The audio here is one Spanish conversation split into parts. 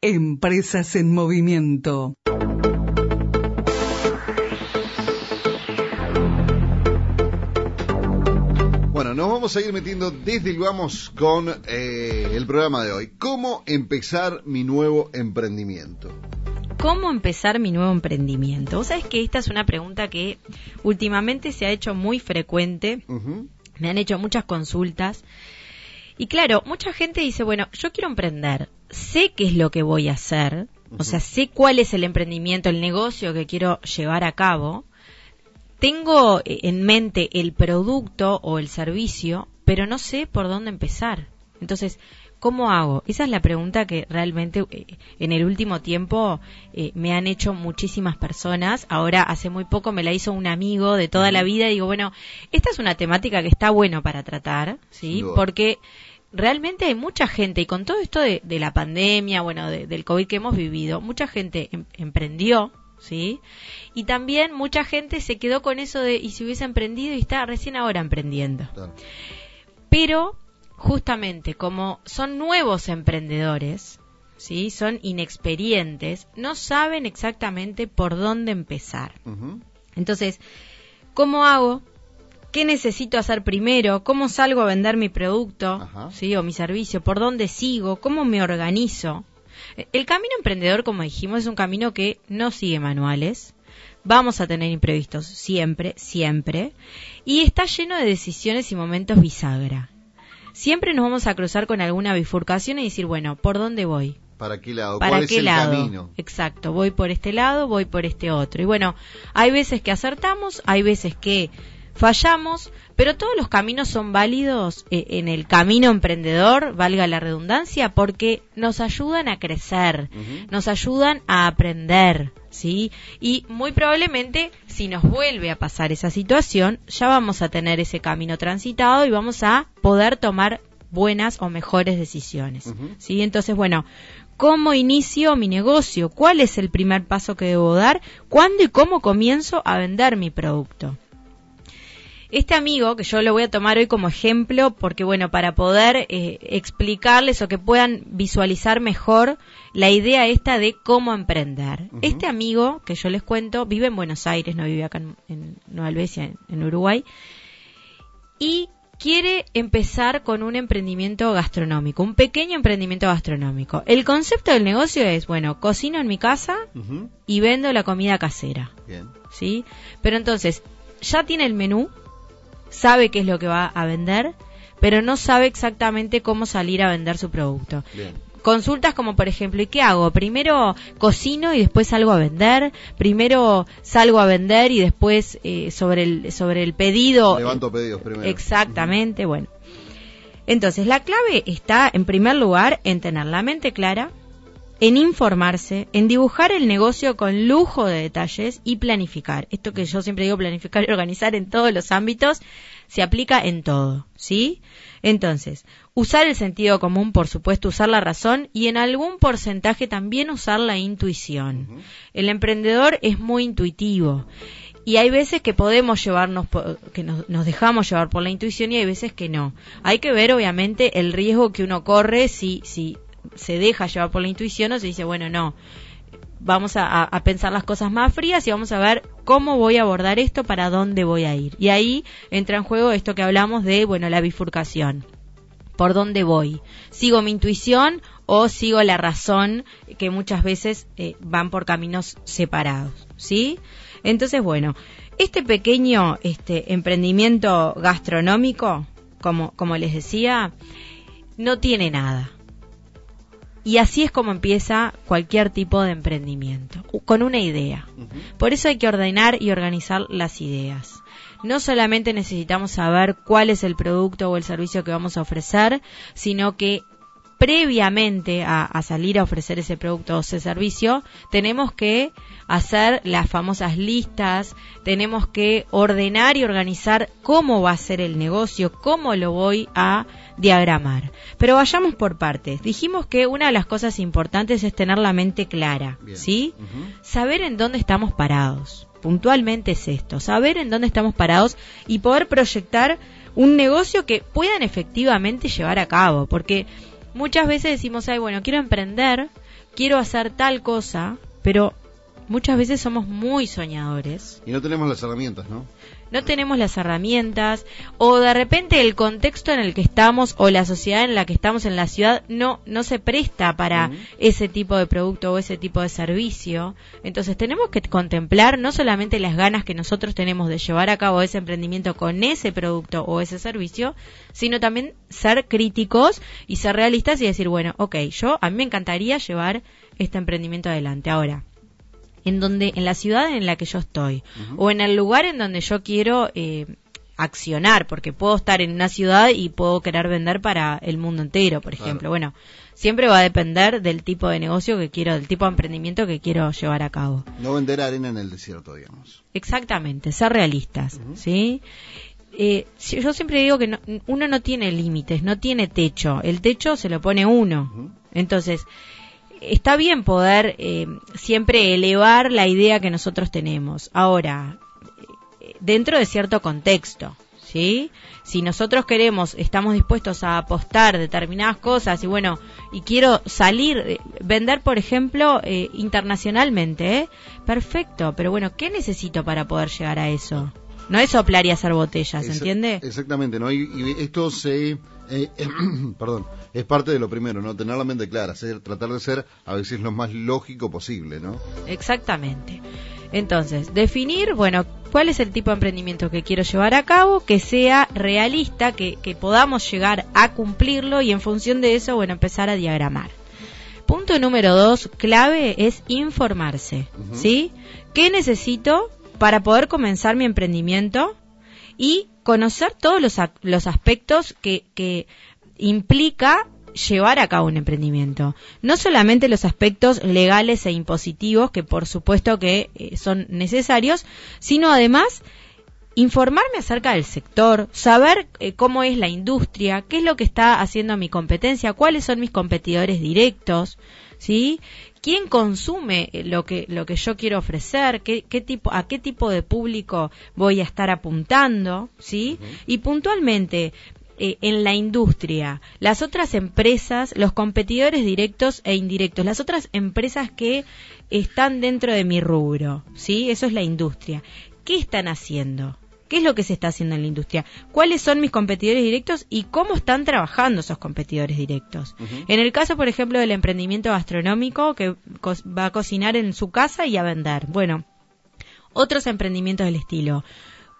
Empresas en movimiento. Bueno, nos vamos a ir metiendo desde el vamos con eh, el programa de hoy. ¿Cómo empezar mi nuevo emprendimiento? ¿Cómo empezar mi nuevo emprendimiento? Vos sabés que esta es una pregunta que últimamente se ha hecho muy frecuente. Me han hecho muchas consultas. Y claro, mucha gente dice, bueno, yo quiero emprender. Sé qué es lo que voy a hacer. O sea, sé cuál es el emprendimiento, el negocio que quiero llevar a cabo. Tengo eh, en mente el producto o el servicio, pero no sé por dónde empezar. Entonces, ¿cómo hago? Esa es la pregunta que realmente eh, en el último tiempo eh, me han hecho muchísimas personas. Ahora, hace muy poco me la hizo un amigo de toda la vida y digo, bueno, esta es una temática que está bueno para tratar, ¿sí? Porque realmente hay mucha gente, y con todo esto de, de la pandemia, bueno, de- del COVID que hemos vivido, mucha gente em- emprendió, ¿sí? Y también mucha gente se quedó con eso de, y si hubiese emprendido y está recién ahora emprendiendo. Claro. Pero, justamente, como son nuevos emprendedores, ¿sí? Son inexperientes, no saben exactamente por dónde empezar. Entonces, ¿cómo hago? ¿Qué necesito hacer primero? ¿Cómo salgo a vender mi producto? Ajá. ¿Sí? O mi servicio. ¿Por dónde sigo? ¿Cómo me organizo? El camino emprendedor, como dijimos, es un camino que no sigue manuales. Vamos a tener imprevistos siempre, siempre. Y está lleno de decisiones y momentos bisagra. Siempre nos vamos a cruzar con alguna bifurcación y decir, bueno, ¿por dónde voy? ¿Para qué lado? ¿Para ¿Cuál qué es el lado? camino? Exacto, voy por este lado, voy por este otro. Y bueno, hay veces que acertamos, hay veces que fallamos, pero todos los caminos son válidos eh, en el camino emprendedor, valga la redundancia, porque nos ayudan a crecer, nos ayudan a aprender, ¿sí? Y muy probablemente, si nos vuelve a pasar esa situación, ya vamos a tener ese camino transitado y vamos a poder tomar buenas o mejores decisiones. ¿sí? Entonces, bueno, ¿cómo inicio mi negocio? ¿Cuál es el primer paso que debo dar? ¿Cuándo y cómo comienzo a vender mi producto? Este amigo, que yo lo voy a tomar hoy como ejemplo, porque bueno, para poder eh, explicarles o que puedan visualizar mejor la idea esta de cómo emprender. Este amigo, que yo les cuento, vive en Buenos Aires, no vive acá en, en Nueva Helvecia, en, en Uruguay, y quiere empezar con un emprendimiento gastronómico, un pequeño emprendimiento gastronómico. El concepto del negocio es, bueno, cocino en mi casa y vendo la comida casera. Bien. ¿sí? Pero entonces, ya tiene el menú, sabe qué es lo que va a vender, pero no sabe exactamente cómo salir a vender su producto. Bien. Consultas como, por ejemplo, ¿y qué hago? Primero cocino y después salgo a vender. Primero salgo a vender y después eh, sobre el sobre el pedido. Levanto pedidos primero. Exactamente, bueno. Entonces, la clave está, en primer lugar, en tener la mente clara, en informarse, en dibujar el negocio con lujo de detalles y planificar. Esto que yo siempre digo, planificar y organizar en todos los ámbitos, se aplica en todo, ¿sí? Entonces, usar el sentido común, por supuesto, usar la razón y en algún porcentaje también usar la intuición. El emprendedor es muy intuitivo. Y hay veces que podemos llevarnos, que nos, nos dejamos llevar por la intuición y hay veces que no. Hay que ver, obviamente, el riesgo que uno corre si, si se deja llevar por la intuición o se dice, bueno, no, vamos a, pensar las cosas más frías y vamos a ver cómo voy a abordar esto, para dónde voy a ir. Y ahí entra en juego esto que hablamos de, bueno, la bifurcación. ¿Por dónde voy? ¿Sigo mi intuición o sigo la razón que muchas veces eh, van por caminos separados? ¿Sí? Entonces, bueno, este pequeño este, emprendimiento gastronómico, como, como les decía, no tiene nada. Y así es como empieza cualquier tipo de emprendimiento, con una idea. Por eso hay que ordenar y organizar las ideas. No solamente necesitamos saber cuál es el producto o el servicio que vamos a ofrecer, sino que previamente a, a salir a ofrecer ese producto o ese servicio, tenemos que hacer las famosas listas, tenemos que ordenar y organizar cómo va a ser el negocio, cómo lo voy a diagramar. Pero vayamos por partes. Dijimos que una de las cosas importantes es tener la mente clara, Bien. ¿sí? Saber en dónde estamos parados. Puntualmente es esto, saber en dónde estamos parados y poder proyectar un negocio que puedan efectivamente llevar a cabo, porque muchas veces decimos, ay, bueno, quiero emprender, quiero hacer tal cosa, pero muchas veces somos muy soñadores. Y no tenemos las herramientas, ¿no? no tenemos las herramientas o de repente el contexto en el que estamos o la sociedad en la que estamos en la ciudad no no se presta para ese tipo de producto o ese tipo de servicio. Entonces tenemos que contemplar no solamente las ganas que nosotros tenemos de llevar a cabo ese emprendimiento con ese producto o ese servicio, sino también ser críticos y ser realistas y decir, bueno, ok, yo a mí me encantaría llevar este emprendimiento adelante. Ahora, en donde en la ciudad en la que yo estoy o en el lugar en donde yo quiero eh, accionar porque puedo estar en una ciudad y puedo querer vender para el mundo entero por ejemplo. Bueno siempre va a depender del tipo de negocio que quiero del tipo de emprendimiento que quiero llevar a cabo. No vender arena en el desierto digamos. Exactamente ser realistas sí eh, yo siempre digo que uno no tiene límites, no tiene techo. El techo se lo pone uno. Entonces, está bien poder eh, siempre elevar la idea que nosotros tenemos. Ahora, dentro de cierto contexto, ¿sí? Si nosotros queremos, estamos dispuestos a apostar determinadas cosas y bueno, y quiero salir, eh, vender, por ejemplo, eh, internacionalmente, perfecto, pero bueno, ¿qué necesito para poder llegar a eso? No es soplar y hacer botellas, ¿entiende? Exactamente, ¿no? Y, esto se... Eh, perdón, es parte de lo primero, ¿no? Tener la mente clara, tratar de ser a veces lo más lógico posible, ¿no? Exactamente. Entonces, definir, bueno, cuál es el tipo de emprendimiento que quiero llevar a cabo, que sea realista, que, que podamos llegar a cumplirlo y en función de eso, bueno, empezar a diagramar. Punto número dos, clave, es informarse, ¿sí? ¿Qué necesito para poder comenzar mi emprendimiento y conocer todos los, los aspectos que, que implica llevar a cabo un emprendimiento. No solamente los aspectos legales e impositivos, que por supuesto que eh, son necesarios, sino además informarme acerca del sector, saber eh, cómo es la industria, qué es lo que está haciendo mi competencia, cuáles son mis competidores directos, ¿sí? quién consume eh, lo que lo que yo quiero ofrecer, qué, qué tipo a qué tipo de público voy a estar apuntando, ¿sí? Y puntualmente eh, en la industria, las otras empresas, los competidores directos e indirectos, las otras empresas que están dentro de mi rubro, ¿sí? Eso es la industria. ¿Qué están haciendo? ¿Qué es lo que se está haciendo en la industria? ¿Cuáles son mis competidores directos y cómo están trabajando esos competidores directos? En el caso, por ejemplo, del emprendimiento gastronómico que va a cocinar en su casa y a vender. Bueno, otros emprendimientos del estilo.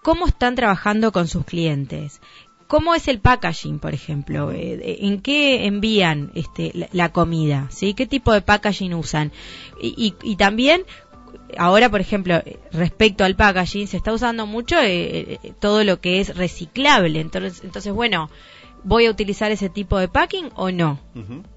¿Cómo están trabajando con sus clientes? ¿Cómo es el packaging, por ejemplo? Eh, ¿En qué envían este, la, comida? ¿sí? ¿Qué tipo de packaging usan? y, y también ahora, por ejemplo, respecto al packaging, se está usando mucho eh, eh, todo lo que es reciclable. Entonces, entonces, bueno, ¿voy a utilizar ese tipo de packing o no?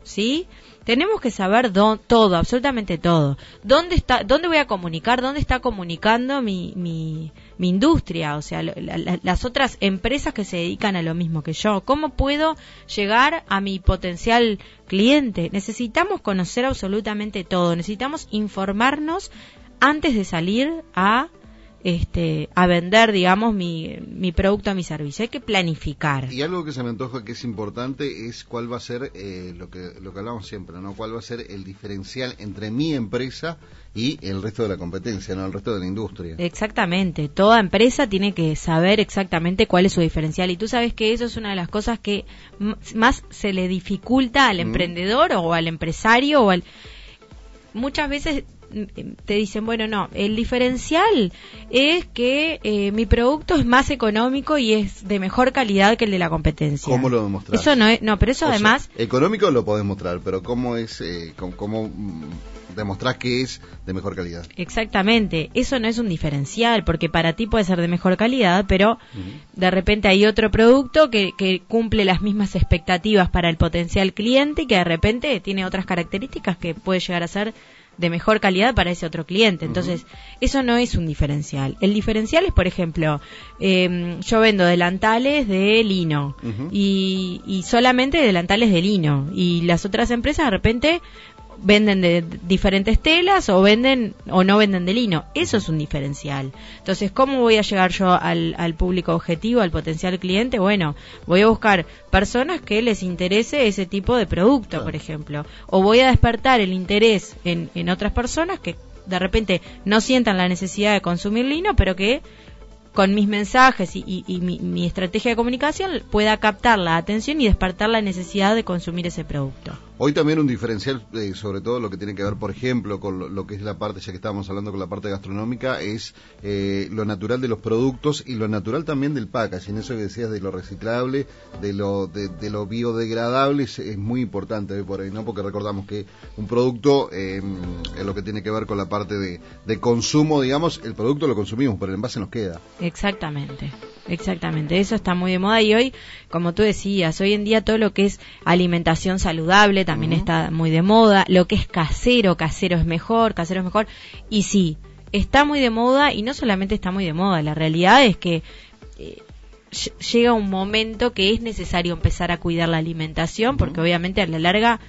¿Sí? Tenemos que saber todo, absolutamente todo. ¿Dónde está, dónde voy a comunicar? ¿Dónde está comunicando mi, mi, mi industria? O sea, las otras empresas que se dedican a lo mismo que yo. ¿Cómo puedo llegar a mi potencial cliente? Necesitamos conocer absolutamente todo. Necesitamos informarnos antes de salir a este, a vender, digamos, mi, mi producto, mi servicio. Hay que planificar. Y algo que se me antoja que es importante es cuál va a ser eh, lo que lo que hablamos siempre, ¿no? Cuál va a ser el diferencial entre mi empresa y el resto de la competencia, ¿no? El resto de la industria. Exactamente. Toda empresa tiene que saber exactamente cuál es su diferencial. Y tú sabes que eso es una de las cosas que más se le dificulta al emprendedor o al empresario o al muchas veces te dicen, bueno, no, el diferencial es que eh, mi producto es más económico y es de mejor calidad que el de la competencia. ¿Cómo lo demostrar? Eso no es, no, pero eso además... económico lo podés mostrar, pero ¿cómo es, eh, cómo, mm, demostrás que es de mejor calidad? Exactamente, eso no es un diferencial, porque para ti puede ser de mejor calidad, pero de repente hay otro producto que, que cumple las mismas expectativas para el potencial cliente y que de repente tiene otras características que puede llegar a ser de mejor calidad para ese otro cliente. Entonces, eso no es un diferencial. El diferencial es, por ejemplo, em, yo vendo delantales de lino y, y solamente delantales de lino y las otras empresas de repente venden de diferentes telas o venden o no venden de lino. Eso es un diferencial. Entonces, ¿cómo voy a llegar yo al, al público objetivo, al potencial cliente? Bueno, voy a buscar personas que les interese ese tipo de producto, por ejemplo. O voy a despertar el interés en, en otras personas que de repente no sientan la necesidad de consumir lino, pero que con mis mensajes y, mi, estrategia de comunicación pueda captar la atención y despertar la necesidad de consumir ese producto. Hoy también un diferencial, eh, sobre todo lo que tiene que ver, por ejemplo, con lo, que es la parte, ya que estábamos hablando con la parte gastronómica, es eh, lo natural de los productos y lo natural también del packaging. Eso que decías de lo reciclable, de lo, de, lo biodegradable, es, muy importante por ahí, ¿no? Porque recordamos que un producto, em, en lo que tiene que ver con la parte de, de consumo, digamos, el producto lo consumimos, pero el envase nos queda. Exactamente. Exactamente, eso está muy de moda y hoy, como tú decías, hoy en día todo lo que es alimentación saludable también está muy de moda, lo que es casero, casero es mejor, casero es mejor, y sí, está muy de moda y no solamente está muy de moda, la realidad es que eh, llega un momento que es necesario empezar a cuidar la alimentación porque obviamente a la larga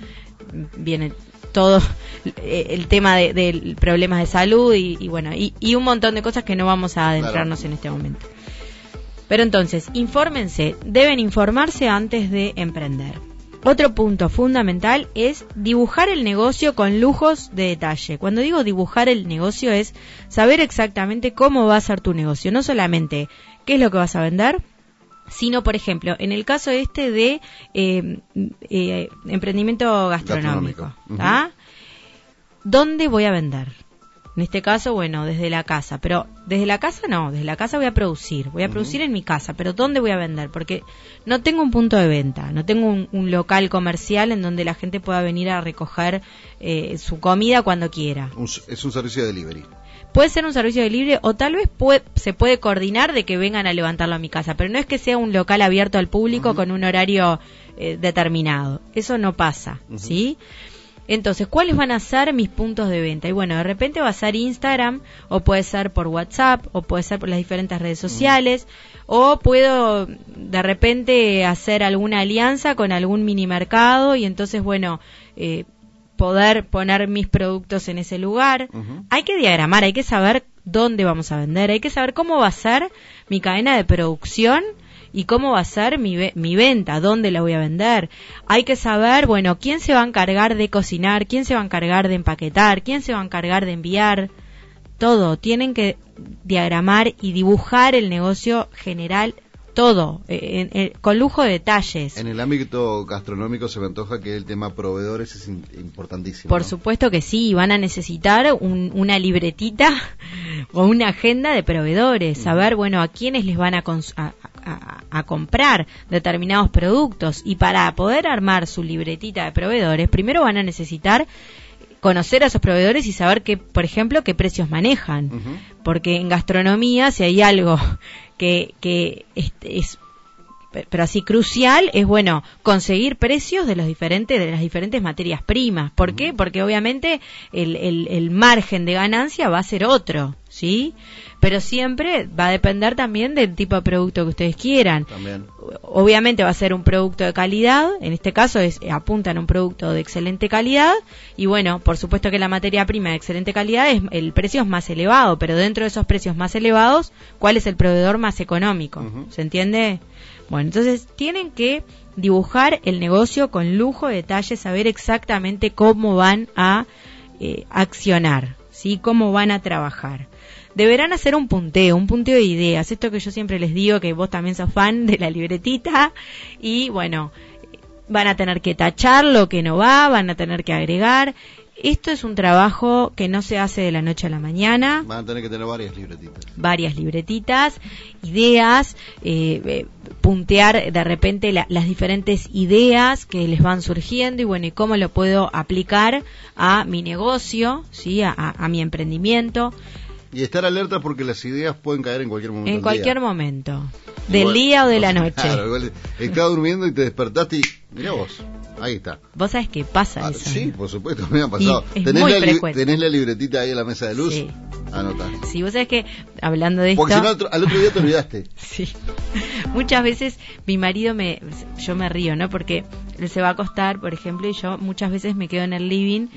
viene todo eh, el tema de, problemas de salud y, bueno y, un montón de cosas que no vamos a adentrarnos en este momento. Pero entonces, infórmense, deben informarse antes de emprender. Otro punto fundamental es dibujar el negocio con lujos de detalle. Cuando digo dibujar el negocio es saber exactamente cómo va a ser tu negocio, no solamente qué es lo que vas a vender, sino, por ejemplo, en el caso este de eh, eh, emprendimiento gastronómico, ¿dónde voy a vender? En este caso, bueno, desde la casa, pero desde la casa no, desde la casa voy a producir, voy a producir en mi casa, pero ¿dónde voy a vender? Porque no tengo un punto de venta, no tengo un, local comercial en donde la gente pueda venir a recoger eh, su comida cuando quiera. es un servicio de delivery. Puede ser un servicio de libre o tal vez se puede coordinar de que vengan a levantarlo a mi casa, pero no es que sea un local abierto al público con un horario eh, determinado. Eso no pasa, ¿sí? Entonces, ¿cuáles van a ser mis puntos de venta? Y bueno, de repente va a ser Instagram, o puede ser por WhatsApp, o puede ser por las diferentes redes sociales, o puedo de repente hacer alguna alianza con algún mini mercado y entonces, bueno, eh, poder poner mis productos en ese lugar. Hay que diagramar, hay que saber dónde vamos a vender, hay que saber cómo va a ser mi cadena de producción y cómo va a ser mi, mi venta, dónde la voy a vender. Hay que saber, bueno, quién se va a encargar de cocinar, quién se va a encargar de empaquetar, quién se va a encargar de enviar. Todo, tienen que diagramar y dibujar el negocio general todo, eh, con lujo de detalles. En el ámbito gastronómico se me antoja que el tema proveedores es importantísimo. Por supuesto que sí, van a necesitar una libretita o una agenda de proveedores, saber, bueno, a quiénes les van a, a, comprar determinados productos y para poder armar su libretita de proveedores, primero van a necesitar conocer a esos proveedores y saber que, por ejemplo, qué precios manejan. Porque en gastronomía, si hay algo que, que es, pero así crucial es bueno conseguir precios de los diferentes de las diferentes materias primas ¿por qué? porque obviamente el, el, el margen de ganancia va a ser otro ¿sí? Pero siempre va a depender también del tipo de producto que ustedes quieran. Obviamente va a ser un producto de calidad, en este caso es apuntan a un producto de excelente calidad y bueno, por supuesto que la materia prima de excelente calidad es el precio es más elevado, pero dentro de esos precios más elevados, ¿cuál es el proveedor más económico? ¿Se entiende? Bueno, entonces tienen que dibujar el negocio con lujo de detalles, saber exactamente cómo van a eh, accionar, ¿sí? Cómo van a trabajar deberán hacer un punteo, un punteo de ideas. Esto que yo siempre les digo, que vos también sos fan de la libretita. Y bueno, van a tener que tachar lo que no va, van a tener que agregar. Esto es un trabajo que no se hace de la noche a la mañana. Van a tener que tener varias libretitas. Varias libretitas, ideas, eh, eh, puntear de repente las diferentes ideas que les van surgiendo y bueno, y cómo lo puedo aplicar a mi negocio, ¿sí? a mi emprendimiento. Y estar alerta porque las ideas pueden caer en cualquier momento. En cualquier momento. Del día o de la noche. Claro, igual, estaba durmiendo y te despertaste y. Mirá vos, ahí está. ¿Vos sabés qué pasa ah, eso? Sí, por supuesto, me ha pasado. ¿Tenés, la ¿Tenés la libretita ahí en la mesa de luz? Sí. Anota. Sí, vos sabés que, hablando de Porque esto... Porque si no, al otro día te olvidaste. sí. muchas veces mi marido me, yo me río, ¿no? Porque él se va a acostar, por ejemplo, y yo muchas veces me quedo en el living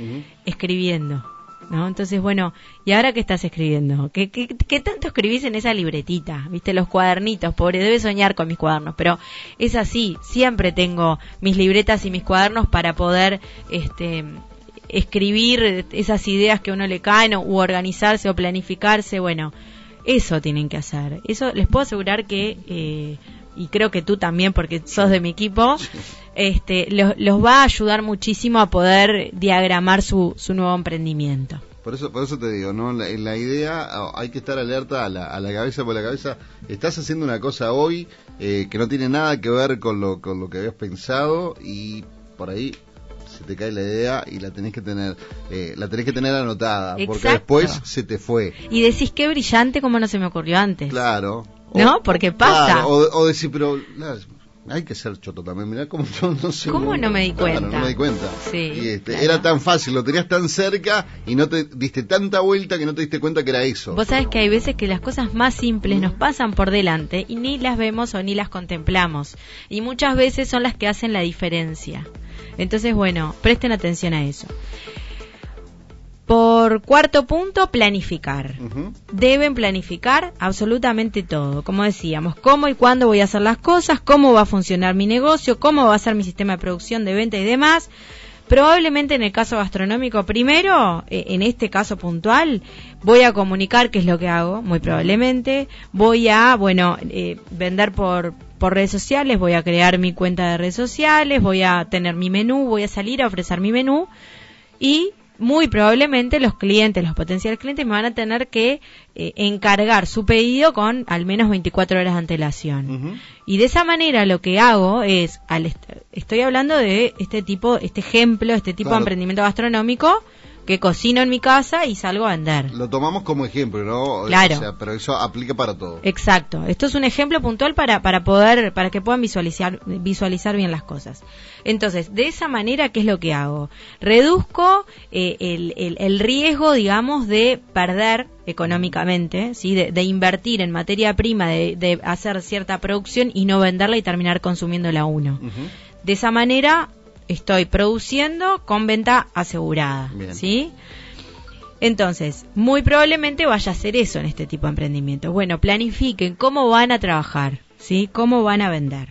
escribiendo. ¿No? Entonces, bueno, ¿y ahora qué estás escribiendo? ¿Qué, qué, qué tanto escribís en esa libretita? ¿Viste? Los cuadernitos, pobre, debe soñar con mis cuadernos, pero es así, siempre tengo mis libretas y mis cuadernos para poder este, escribir esas ideas que a uno le caen, o, u organizarse o planificarse, bueno, eso tienen que hacer. Eso les puedo asegurar que, eh, y creo que tú también, porque sos de mi equipo, este, los, los va a ayudar muchísimo a poder diagramar su, su nuevo emprendimiento. Por eso, por eso te digo, ¿no? La, la idea hay que estar alerta a la, a la cabeza, por la cabeza estás haciendo una cosa hoy eh, que no tiene nada que ver con lo, con lo que habías pensado y por ahí se te cae la idea y la tenés que tener, eh, la tenés que tener anotada, porque después se te fue. Y decís qué brillante como no se me ocurrió antes. Claro. ¿No? Porque pasa. claro, o, o decir, pero hay que ser choto también. Mirá cómo yo no sé. ¿Cómo no me di Claro, cuenta? no me di cuenta. Sí, Y este, claro. Era tan fácil, lo tenías tan cerca y no te diste tanta vuelta que no te diste cuenta que era eso. Vos sabés que hay veces que las cosas más simples nos pasan por delante y ni las vemos o ni las contemplamos. Y muchas veces son las que hacen la diferencia. Entonces, bueno, presten atención a eso. Por cuarto punto, planificar. Deben planificar absolutamente todo. Como decíamos, cómo y cuándo voy a hacer las cosas, cómo va a funcionar mi negocio, cómo va a ser mi sistema de producción, de venta y demás. Probablemente en el caso gastronómico, primero, eh, en este caso puntual, voy a comunicar qué es lo que hago, muy probablemente. Voy a, bueno, eh, vender por, por redes sociales, voy a crear mi cuenta de redes sociales, voy a tener mi menú, voy a salir a ofrecer mi menú y muy probablemente los clientes, los potenciales clientes me van a tener que eh, encargar su pedido con al menos 24 horas de antelación. Y de esa manera lo que hago es, al est- estoy hablando de este tipo, este ejemplo, este tipo Claro. de emprendimiento gastronómico que cocino en mi casa y salgo a vender. Lo tomamos como ejemplo, ¿no? Claro. O sea, pero eso aplica para todo. Exacto. Esto es un ejemplo puntual para, para poder, para que puedan visualizar, visualizar bien las cosas. Entonces, de esa manera, ¿qué es lo que hago? Reduzco eh, el, el- el riesgo, digamos, de perder económicamente, ¿sí? De, de invertir en materia prima, de, de hacer cierta producción y no venderla y terminar consumiéndola uno. De esa manera, estoy produciendo con venta asegurada, Bien. ¿sí? Entonces, muy probablemente vaya a hacer eso en este tipo de emprendimientos. Bueno, planifiquen cómo van a trabajar, ¿sí? Cómo van a vender.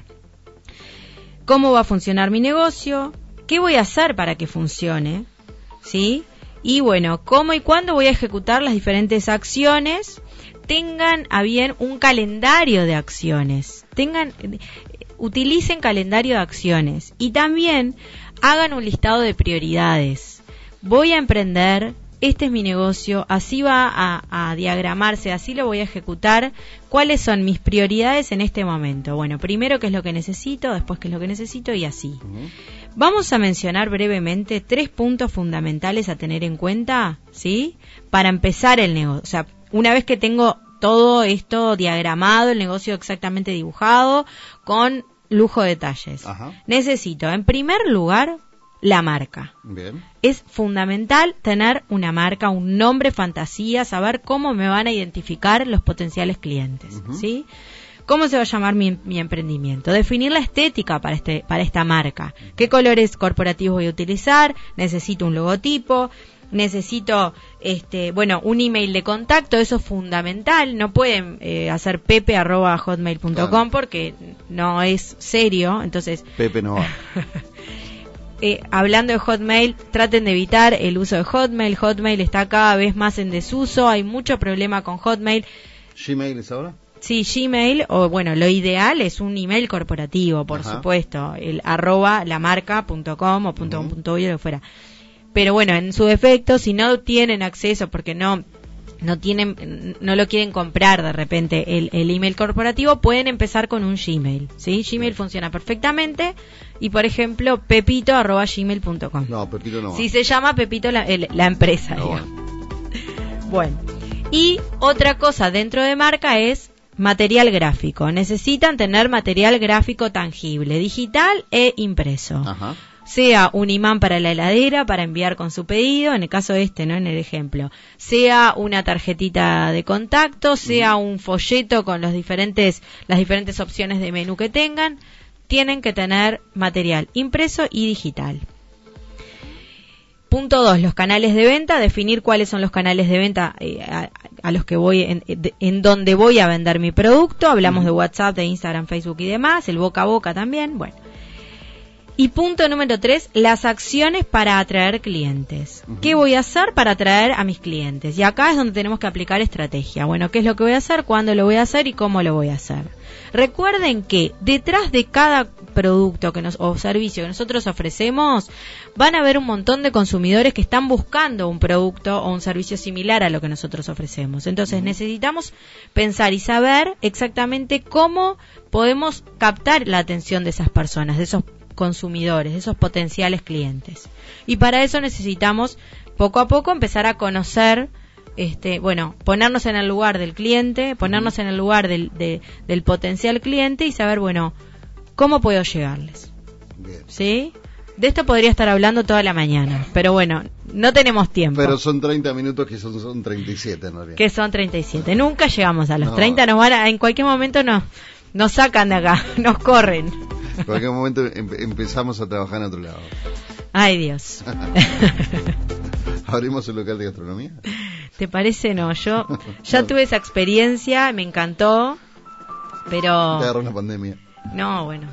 Cómo va a funcionar mi negocio, qué voy a hacer para que funcione, ¿sí? Y bueno, cómo y cuándo voy a ejecutar las diferentes acciones. Tengan a bien un calendario de acciones. Tengan utilicen calendario de acciones y también hagan un listado de prioridades. Voy a emprender, este es mi negocio, así va a, a diagramarse, así lo voy a ejecutar. ¿Cuáles son mis prioridades en este momento? Bueno, primero qué es lo que necesito, después qué es lo que necesito y así. Vamos a mencionar brevemente tres puntos fundamentales a tener en cuenta, ¿sí? Para empezar el negocio. O sea, una vez que tengo todo esto diagramado, el negocio exactamente dibujado, con lujo de detalles. Ajá. Necesito, en primer lugar, la marca. Bien. Es fundamental tener una marca, un nombre fantasía, saber cómo me van a identificar los potenciales clientes. ¿sí? ¿Cómo se va a llamar mi, mi emprendimiento? Definir la estética para, este, para esta marca. ¿Qué colores corporativos voy a utilizar? Necesito un logotipo. Necesito, este, bueno, un email de contacto. Eso es fundamental. No pueden eh, hacer pepe.hotmail.com Claro. porque no es serio. Entonces, Pepe no va. eh, hablando de Hotmail, traten de evitar el uso de Hotmail. Hotmail está cada vez más en desuso. Hay mucho problema con Hotmail. ¿Gmail es ahora? Sí, Gmail, o bueno, lo ideal es un email corporativo, por Ajá. supuesto, el arroba lamarca.com o punto, Ujú. punto uy, lo que fuera. Pero bueno, en su defecto, si no tienen acceso porque no no tienen no lo quieren comprar de repente el, el email corporativo, pueden empezar con un Gmail, ¿sí? Gmail funciona perfectamente y por ejemplo, pepito arroba gmail.com. No, Pepito no va. Si se llama Pepito la, el- la empresa, No. Bueno, y otra cosa dentro de marca es material gráfico. Necesitan tener material gráfico tangible, digital e impreso. Ajá. Sea un imán para la heladera para enviar con su pedido, en el caso este, ¿no? En el ejemplo, sea una tarjetita de contacto, sea un folleto con los diferentes, las diferentes opciones de menú que tengan, tienen que tener material impreso y digital. Punto dos, los canales de venta, definir cuáles son los canales de venta eh, a, los que voy, en, en, donde voy a vender mi producto. Hablamos de WhatsApp, de Instagram, Facebook y demás, el boca a boca también. Bueno, y punto número tres, las acciones para atraer clientes. ¿Qué voy a hacer para atraer a mis clientes? Y acá es donde tenemos que aplicar estrategia. Bueno, ¿qué es lo que voy a hacer? ¿Cuándo lo voy a hacer? ¿Y cómo lo voy a hacer? Recuerden que detrás de cada producto que nos, o servicio que nosotros ofrecemos, van a haber un montón de consumidores que están buscando un producto o un servicio similar a lo que nosotros ofrecemos. Entonces necesitamos pensar y saber exactamente cómo podemos captar la atención de esas personas, de esos consumidores, esos potenciales clientes. Y para eso necesitamos poco a poco empezar a conocer, este, bueno, ponernos en el lugar del cliente, ponernos en el lugar del, del potencial cliente y saber, bueno, cómo puedo llegarles. ¿Sí? De esto podría estar hablando toda la mañana, pero bueno, no tenemos tiempo. Pero son 30 minutos que son, son 37 en realidad. Que son 37. Nunca llegamos a los 30, nos van en cualquier momento nos, nos sacan de acá, nos corren. En cualquier momento empezamos a trabajar en otro lado. Ay, Dios. ¿Abrimos un local de gastronomía? ¿Te parece? No, yo ya tuve esa experiencia, me encantó, pero... Te agarró una pandemia. No, bueno.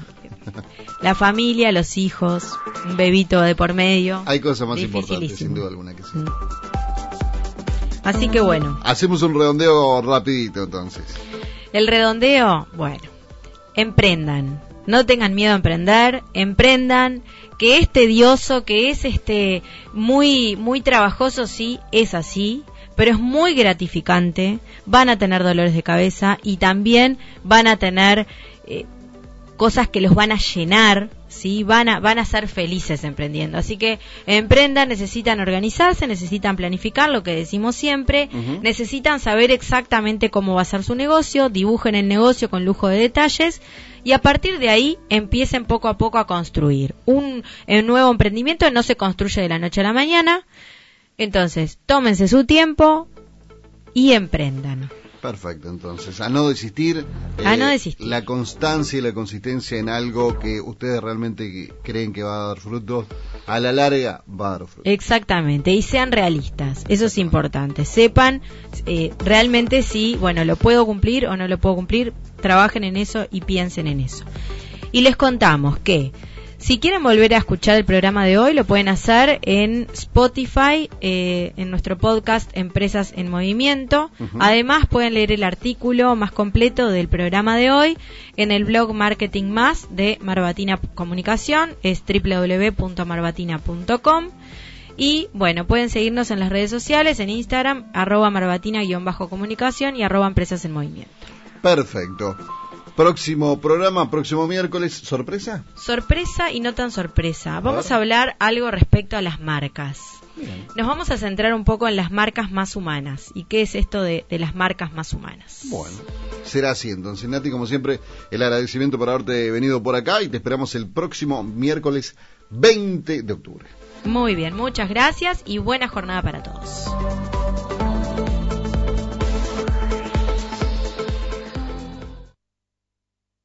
La familia, los hijos, un bebito de por medio. Hay cosas más importantes, sin duda alguna que sí. Mm. Así que bueno. Hacemos un redondeo rapidito entonces. El redondeo, bueno, emprendan no tengan miedo a emprender, emprendan, que es tedioso, que es este muy muy trabajoso, sí, es así, pero es muy gratificante, van a tener dolores de cabeza y también van a tener eh, cosas que los van a llenar, ¿sí? Van a, van a ser felices emprendiendo. Así que emprendan, necesitan organizarse, necesitan planificar, lo que decimos siempre, necesitan saber exactamente cómo va a ser su negocio, dibujen el negocio con lujo de detalles y a partir de ahí empiecen poco a poco a construir. Un, nuevo emprendimiento no se construye de la noche a la mañana, entonces tómense su tiempo y emprendan. Perfecto, entonces, a no desistir. A no eh, desistir. La constancia y la consistencia en algo que ustedes realmente creen que va a dar frutos, a la larga va a dar frutos. Exactamente, y sean realistas, eso es importante. Sepan eh, realmente si, bueno, lo puedo cumplir o no lo puedo cumplir, trabajen en eso y piensen en eso. Y les contamos que si quieren volver a escuchar el programa de hoy, lo pueden hacer en Spotify, eh, en nuestro podcast Empresas en Movimiento. Además, pueden leer el artículo más completo del programa de hoy en el blog Marketing Más de Marbatina Comunicación, es www.marbatina.com. Y bueno, pueden seguirnos en las redes sociales, en Instagram, arroba marbatina-comunicación y arroba empresas en movimiento. Perfecto. Próximo programa, próximo miércoles, ¿sorpresa? Sorpresa y no tan sorpresa. Vamos a, hablar algo respecto a las marcas. Nos vamos a centrar un poco en las marcas más humanas. ¿Y qué es esto de, las marcas más humanas? Bueno, será así entonces. Nati, como siempre, el agradecimiento por haberte venido por acá y te esperamos el próximo miércoles 20 de octubre. Muy bien, muchas gracias y buena jornada para todos.